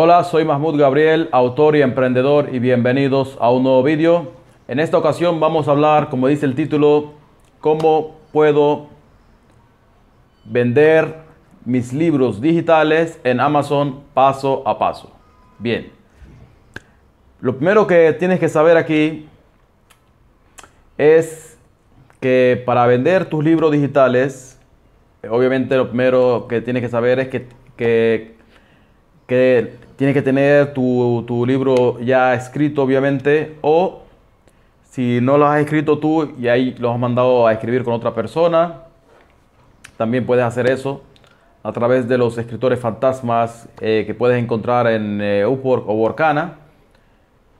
Hola, soy Mahmoud Gabriel, autor y emprendedor y bienvenidos a un nuevo vídeo. En esta ocasión vamos a hablar, como dice el título, cómo puedo vender mis libros digitales en Amazon paso a paso. Bien, lo primero que tienes que saber aquí es que para vender tus libros digitales, obviamente lo primero que tienes que saber es que, que, que tienes que tener tu, tu, libro ya escrito, obviamente, o si no lo has escrito tú y ahí lo has mandado a escribir con otra persona, también puedes hacer eso a través de los escritores fantasmas eh, que puedes encontrar en eh, Upwork o Workana.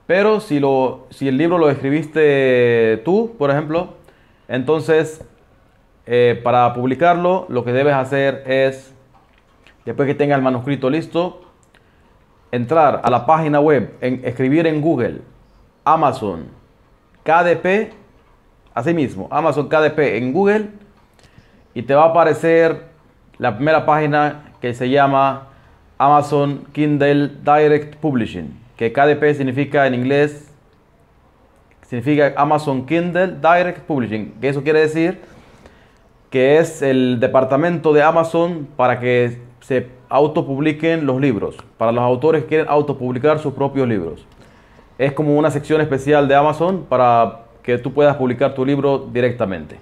Pero si, lo, si el libro lo escribiste tú, por ejemplo, entonces eh, para publicarlo lo que debes hacer es, después que tenga el manuscrito listo, entrar a la página web, en, escribir en Google Amazon KDP, así mismo, Amazon KDP en Google y te va a aparecer la primera página que se llama Amazon Kindle Direct Publishing que KDP significa en inglés, significa Amazon Kindle Direct Publishing, que eso quiere decir que es el departamento de Amazon para que se autopubliquen los libros, para los autores que quieren autopublicar sus propios libros. Es como una sección especial de Amazon para que tú puedas publicar tu libro directamente.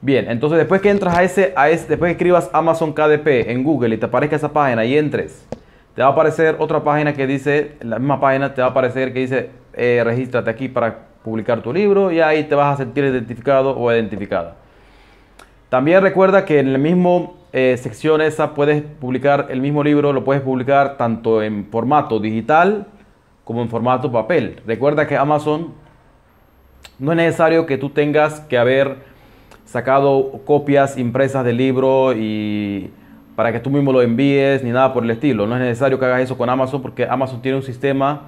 Bien, entonces después que entras a ese, a ese, después que escribas Amazon KDP en Google y te aparezca esa página y entres te va a aparecer otra página que dice, la misma página te va a aparecer que dice, eh, regístrate aquí para publicar tu libro y ahí te vas a sentir identificado o identificada. También recuerda que en la misma eh, sección esa puedes publicar el mismo libro, lo puedes publicar tanto en formato digital como en formato papel. Recuerda que Amazon no es necesario que tú tengas que haber sacado copias impresas del libro y para que tú mismo lo envíes ni nada por el estilo. No es necesario que hagas eso con Amazon porque Amazon tiene un sistema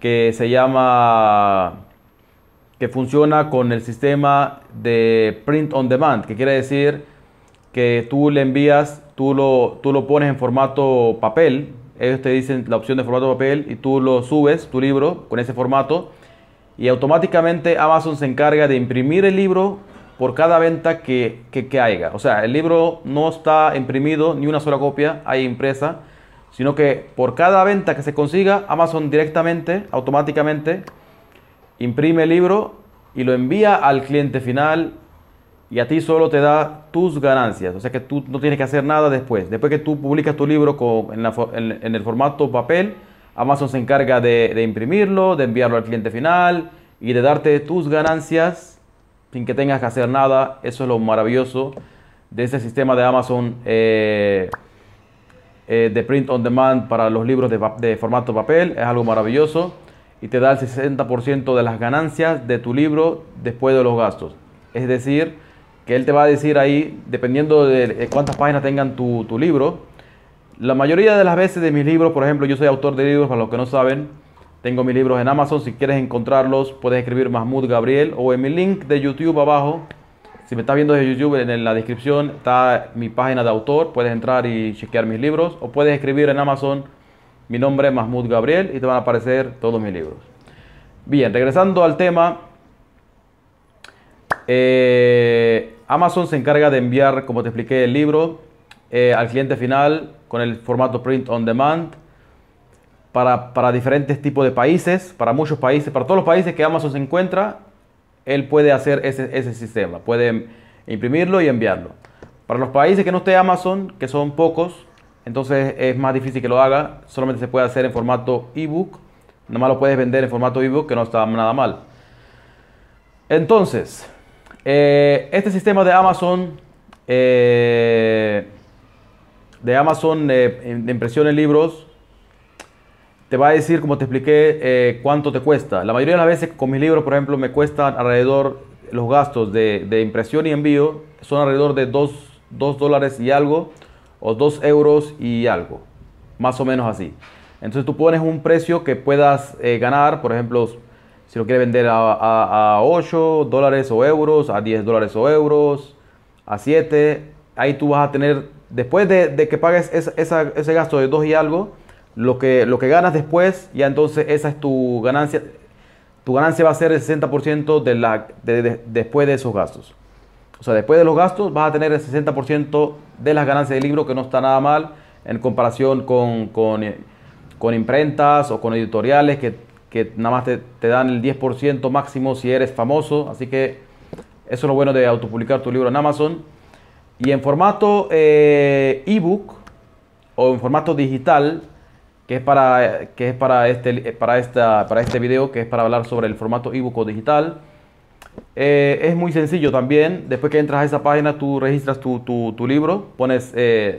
que se llama que funciona con el sistema de print on demand, que quiere decir que tú le envías, tú lo, tú lo pones en formato papel, ellos te dicen la opción de formato papel y tú lo subes, tu libro, con ese formato, y automáticamente Amazon se encarga de imprimir el libro por cada venta que, que, haya. O sea, el libro no está imprimido, ni una sola copia hay impresa, sino que por cada venta que se consiga, Amazon directamente, automáticamente, imprime el libro y lo envía al cliente final y a ti solo te da tus ganancias. O sea que tú no tienes que hacer nada después. Después que tú publicas tu libro en, el formato papel, Amazon se encarga de, imprimirlo, de enviarlo al cliente final y de darte tus ganancias sin que tengas que hacer nada. Eso es lo maravilloso de ese sistema de Amazon eh, eh, de print on demand para los libros de, formato papel. Es algo maravilloso y te da el 60% de las ganancias de tu libro después de los gastos. Es decir, que él te va a decir ahí, dependiendo de cuántas páginas tengan tu, tu libro, la mayoría de las veces de mis libros, por ejemplo, yo soy autor de libros, para los que no saben, tengo mis libros en Amazon. Si quieres encontrarlos, puedes escribir Mahmoud Gabriel o en mi link de YouTube abajo. Si me estás viendo desde YouTube, en la descripción está mi página de autor. Puedes entrar y chequear mis libros. O puedes escribir en Amazon mi nombre, Mahmoud Gabriel, y te van a aparecer todos mis libros. Bien, regresando al tema. Eh, Amazon se encarga de enviar, como te expliqué, el libro eh, al cliente final con el formato print on demand para, diferentes tipos de países, para muchos países, para todos los países que Amazon se encuentra, él puede hacer ese, ese sistema, puede imprimirlo y enviarlo. Para los países que no esté Amazon, que son pocos, entonces es más difícil que lo haga, solamente se puede hacer en formato ebook, nada más lo puedes vender en formato ebook, que no está nada mal. Entonces, eh, este sistema de Amazon, eh, de Amazon de impresión en libros, te va a decir, como te expliqué, eh, cuánto te cuesta. La mayoría de las veces con mis libros, por ejemplo, me cuestan alrededor, los gastos de, impresión y envío son alrededor de 2, dólares y algo, o 2 euros y algo, más o menos así. Entonces tú pones un precio que puedas eh, ganar, por ejemplo, si lo quieres vender a, 8 dólares o euros, a 10 dólares o euros, a 7, ahí tú vas a tener, después de, que pagues ese gasto de 2 y algo, lo que, lo que ganas después, ya entonces esa es tu ganancia. Tu ganancia va a ser el 60% de la, después de esos gastos. O sea, después de los gastos vas a tener el 60% de las ganancias del libro, que no está nada mal en comparación con, con, con imprentas o con editoriales que, que nada más te, dan el 10% máximo si eres famoso. Así que eso es lo bueno de autopublicar tu libro en Amazon. Y en formato eh, ebook o en formato digital, que es para, que es para, este, para, esta, para este video, que es para hablar sobre el formato ebook o digital. Eh, es muy sencillo también. Después que entras a esa página, tú registras tu, tu, libro, pones, eh,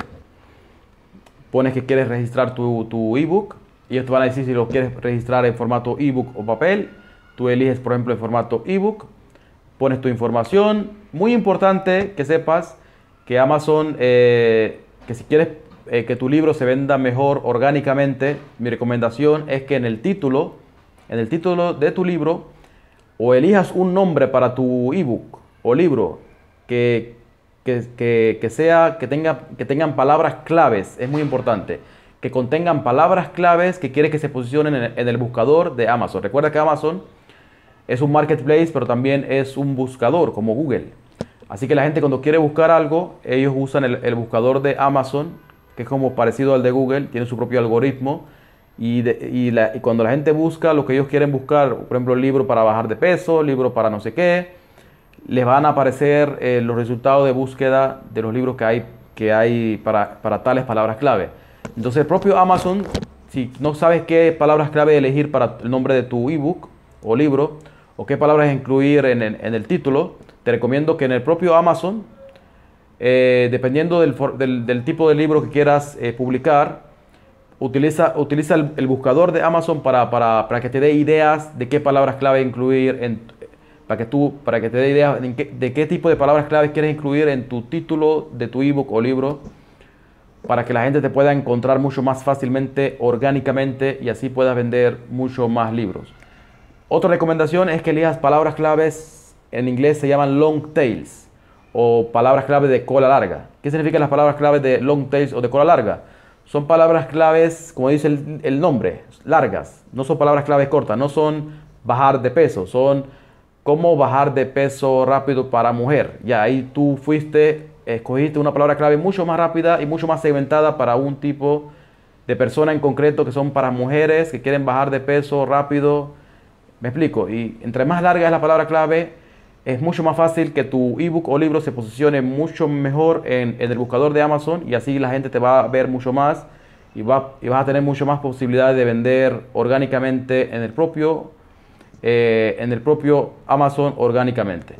pones que quieres registrar tu, tu ebook y ellos van a decir si lo quieres registrar en formato ebook o papel. Tú eliges, por ejemplo, en formato ebook, pones tu información. Muy importante que sepas que Amazon, eh, que si quieres que tu libro se venda mejor orgánicamente, mi recomendación es que en el título, en el título de tu libro, o elijas un nombre para tu ebook o libro que, que, sea, que, tenga, que tengan palabras claves, es muy importante, que contengan palabras claves que quieres que se posicionen en, en el buscador de Amazon. Recuerda que Amazon es un marketplace, pero también es un buscador como Google. Así que la gente cuando quiere buscar algo, ellos usan el, buscador de Amazon, que es como parecido al de Google, tiene su propio algoritmo. Y, cuando la gente busca lo que ellos quieren buscar, por ejemplo, libro para bajar de peso, libro para no sé qué, les van a aparecer eh, los resultados de búsqueda de los libros que hay, que hay para, tales palabras clave. Entonces el propio Amazon, si no sabes qué palabras clave elegir para el nombre de tu ebook o libro, o qué palabras incluir en, el título, te recomiendo que en el propio Amazon, eh, dependiendo del, tipo de libro que quieras eh, publicar, utiliza, utiliza el, buscador de Amazon para, para, que te dé ideas de qué palabras clave incluir, en, para, que tú, para que te dé ideas de qué, tipo de palabras clave quieres incluir en tu título de tu ebook o libro, para que la gente te pueda encontrar mucho más fácilmente, orgánicamente, y así puedas vender mucho más libros. Otra recomendación es que elijas palabras claves, en inglés se llaman long tails o palabras claves de cola larga. ¿Qué significan las palabras claves de long tails o de cola larga? Son palabras claves, como dice el, nombre, largas. No son palabras claves cortas, no son bajar de peso, son cómo bajar de peso rápido para mujer. Ya ahí tú fuiste, escogiste una palabra clave mucho más rápida y mucho más segmentada para un tipo de persona en concreto que son para mujeres que quieren bajar de peso rápido me explico. Y entre más larga es la palabra clave, es mucho más fácil que tu ebook o libro se posicione mucho mejor en, el buscador de Amazon y así la gente te va a ver mucho más y, va, vas a tener mucho más posibilidades de vender orgánicamente en el propio, eh, en el propio Amazon orgánicamente.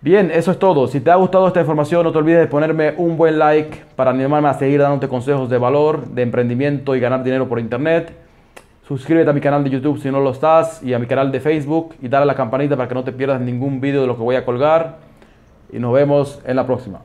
Bien, eso es todo. Si te ha gustado esta información, no te olvides de ponerme un buen like para animarme a seguir dándote consejos de valor, de emprendimiento y ganar dinero por internet. Suscríbete a mi canal de YouTube si no lo estás y a mi canal de Facebook y dale a la campanita para que no te pierdas ningún vídeo de lo que voy a colgar. Y nos vemos en la próxima.